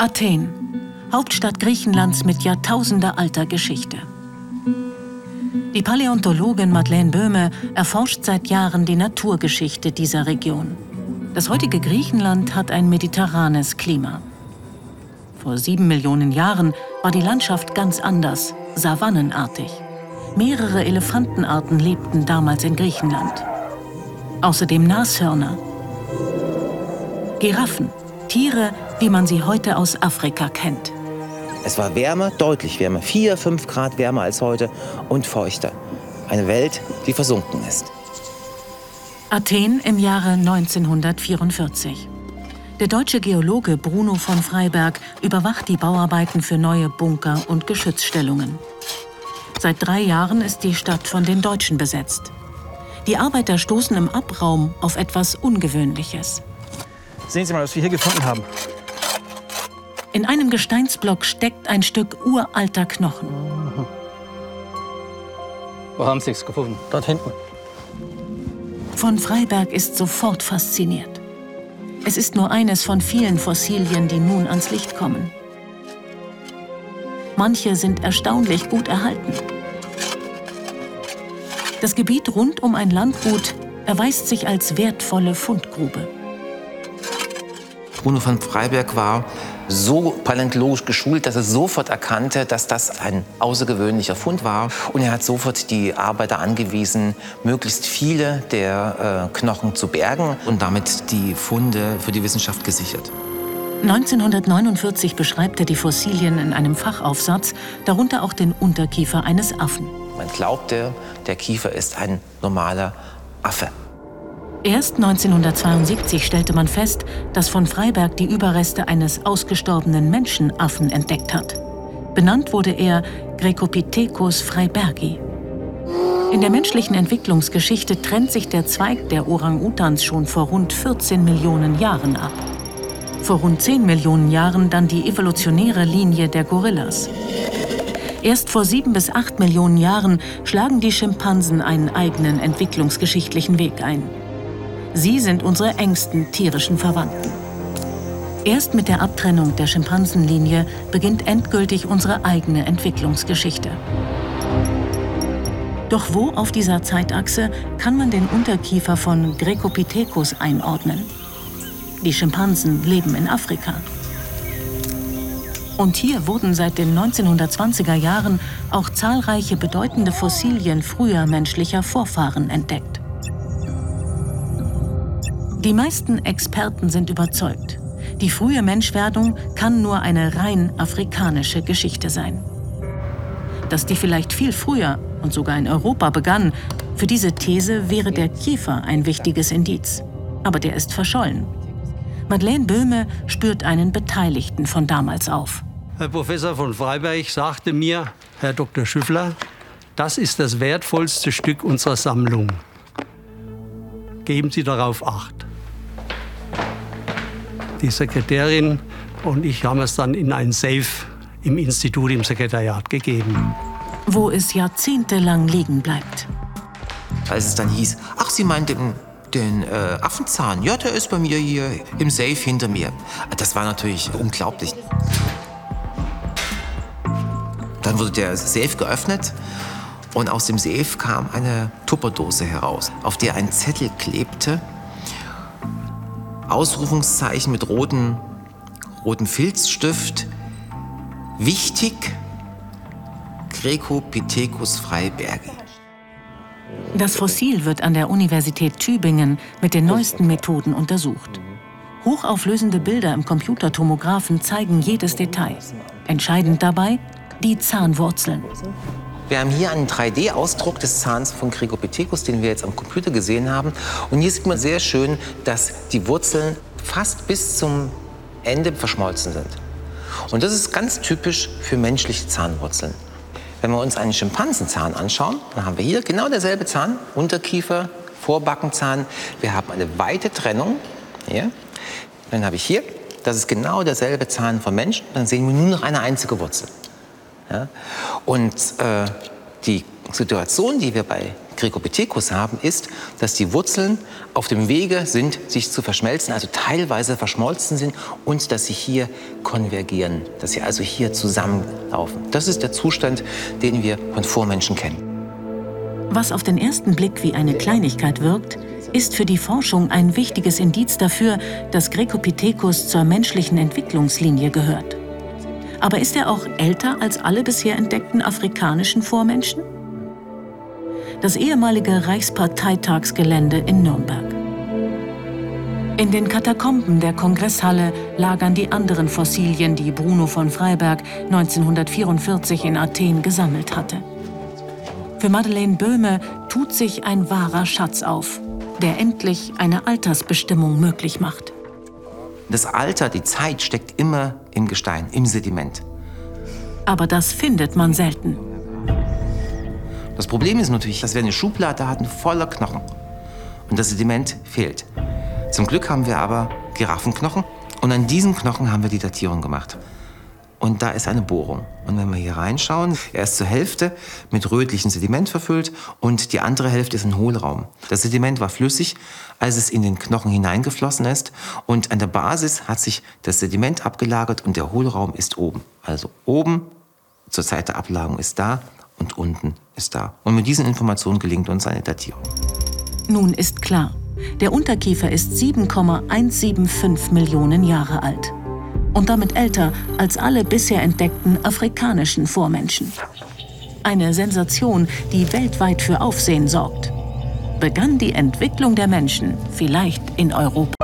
Athen, Hauptstadt Griechenlands mit jahrtausender alter Geschichte. Die Paläontologin Madeleine Böhme erforscht seit Jahren die Naturgeschichte dieser Region. Das heutige Griechenland hat ein mediterranes Klima. Vor sieben Millionen Jahren war die Landschaft ganz anders, savannenartig. Mehrere Elefantenarten lebten damals in Griechenland. Außerdem Nashörner, Giraffen, Tiere, wie man sie heute aus Afrika kennt. Es war wärmer, deutlich wärmer, vier, fünf Grad wärmer als heute und feuchter. Eine Welt, die versunken ist. Athen im Jahre 1944. Der deutsche Geologe Bruno von Freiberg überwacht die Bauarbeiten für neue Bunker und Geschützstellungen. Seit drei Jahren ist die Stadt von den Deutschen besetzt. Die Arbeiter stoßen im Abraum auf etwas Ungewöhnliches. Sehen Sie mal, was wir hier gefunden haben. In einem Gesteinsblock steckt ein Stück uralter Knochen. Wo haben Sie es gefunden? Dort hinten. Von Freiberg ist sofort fasziniert. Es ist nur eines von vielen Fossilien, die nun ans Licht kommen. Manche sind erstaunlich gut erhalten. Das Gebiet rund um ein Landgut erweist sich als wertvolle Fundgrube. Bruno von Freiberg war so paläontologisch geschult, dass er sofort erkannte, dass das ein außergewöhnlicher Fund war. Und er hat sofort die Arbeiter angewiesen, möglichst viele der äh, Knochen zu bergen und damit die Funde für die Wissenschaft gesichert. 1949 beschreibt er die Fossilien in einem Fachaufsatz, darunter auch den Unterkiefer eines Affen. Man glaubte, der Kiefer ist ein normaler Affe. Erst 1972 stellte man fest, dass von Freiberg die Überreste eines ausgestorbenen Menschenaffen entdeckt hat. Benannt wurde er Grecopithecus freibergi. In der menschlichen Entwicklungsgeschichte trennt sich der Zweig der Orang-Utans schon vor rund 14 Millionen Jahren ab. Vor rund 10 Millionen Jahren dann die evolutionäre Linie der Gorillas. Erst vor sieben bis acht Millionen Jahren schlagen die Schimpansen einen eigenen entwicklungsgeschichtlichen Weg ein. Sie sind unsere engsten tierischen Verwandten. Erst mit der Abtrennung der Schimpansenlinie beginnt endgültig unsere eigene Entwicklungsgeschichte. Doch wo auf dieser Zeitachse kann man den Unterkiefer von Grecopithecus einordnen? Die Schimpansen leben in Afrika. Und hier wurden seit den 1920er Jahren auch zahlreiche bedeutende Fossilien früher menschlicher Vorfahren entdeckt. Die meisten Experten sind überzeugt, die frühe Menschwerdung kann nur eine rein afrikanische Geschichte sein. Dass die vielleicht viel früher und sogar in Europa begann, für diese These wäre der Kiefer ein wichtiges Indiz. Aber der ist verschollen. Madeleine Böhme spürt einen Beteiligten von damals auf. Herr Professor von Freiberg sagte mir, Herr Dr. Schüffler, das ist das wertvollste Stück unserer Sammlung. Geben Sie darauf Acht die Sekretärin und ich haben es dann in ein Safe im Institut, im Sekretariat gegeben. Wo es jahrzehntelang liegen bleibt. Als es dann hieß, ach, Sie meinen den, den äh, Affenzahn, ja, der ist bei mir hier im Safe hinter mir. Das war natürlich unglaublich. Dann wurde der Safe geöffnet und aus dem Safe kam eine Tupperdose heraus, auf der ein Zettel klebte, Ausrufungszeichen mit rotem, rotem Filzstift. Wichtig, Grecopithecus freibergi. Das Fossil wird an der Universität Tübingen mit den neuesten Methoden untersucht. Hochauflösende Bilder im Computertomographen zeigen jedes Detail. Entscheidend dabei die Zahnwurzeln. Wir haben hier einen 3D-Ausdruck des Zahns von Gregopithecus, den wir jetzt am Computer gesehen haben. Und hier sieht man sehr schön, dass die Wurzeln fast bis zum Ende verschmolzen sind. Und das ist ganz typisch für menschliche Zahnwurzeln. Wenn wir uns einen Schimpansenzahn anschauen, dann haben wir hier genau derselbe Zahn, Unterkiefer, Vorbackenzahn. Wir haben eine weite Trennung. Hier. Dann habe ich hier, das ist genau derselbe Zahn vom Menschen. Dann sehen wir nur noch eine einzige Wurzel. Ja? Und äh, die Situation, die wir bei Grecopithecus haben, ist, dass die Wurzeln auf dem Wege sind, sich zu verschmelzen, also teilweise verschmolzen sind und dass sie hier konvergieren, dass sie also hier zusammenlaufen. Das ist der Zustand, den wir von Vormenschen kennen. Was auf den ersten Blick wie eine Kleinigkeit wirkt, ist für die Forschung ein wichtiges Indiz dafür, dass Grecopithecus zur menschlichen Entwicklungslinie gehört. Aber ist er auch älter als alle bisher entdeckten afrikanischen Vormenschen? Das ehemalige Reichsparteitagsgelände in Nürnberg. In den Katakomben der Kongresshalle lagern die anderen Fossilien, die Bruno von Freiberg 1944 in Athen gesammelt hatte. Für Madeleine Böhme tut sich ein wahrer Schatz auf, der endlich eine Altersbestimmung möglich macht. Das Alter, die Zeit steckt immer im Gestein, im Sediment. Aber das findet man selten. Das Problem ist natürlich, dass wir eine Schublade hatten voller Knochen und das Sediment fehlt. Zum Glück haben wir aber Giraffenknochen und an diesen Knochen haben wir die Datierung gemacht. Und da ist eine Bohrung. Und wenn wir hier reinschauen, er ist zur Hälfte mit rötlichem Sediment verfüllt und die andere Hälfte ist ein Hohlraum. Das Sediment war flüssig, als es in den Knochen hineingeflossen ist. Und an der Basis hat sich das Sediment abgelagert und der Hohlraum ist oben. Also oben zur Zeit der Ablagerung ist da und unten ist da. Und mit diesen Informationen gelingt uns eine Datierung. Nun ist klar, der Unterkiefer ist 7,175 Millionen Jahre alt und damit älter als alle bisher entdeckten afrikanischen Vormenschen. Eine Sensation, die weltweit für Aufsehen sorgt. Begann die Entwicklung der Menschen vielleicht in Europa?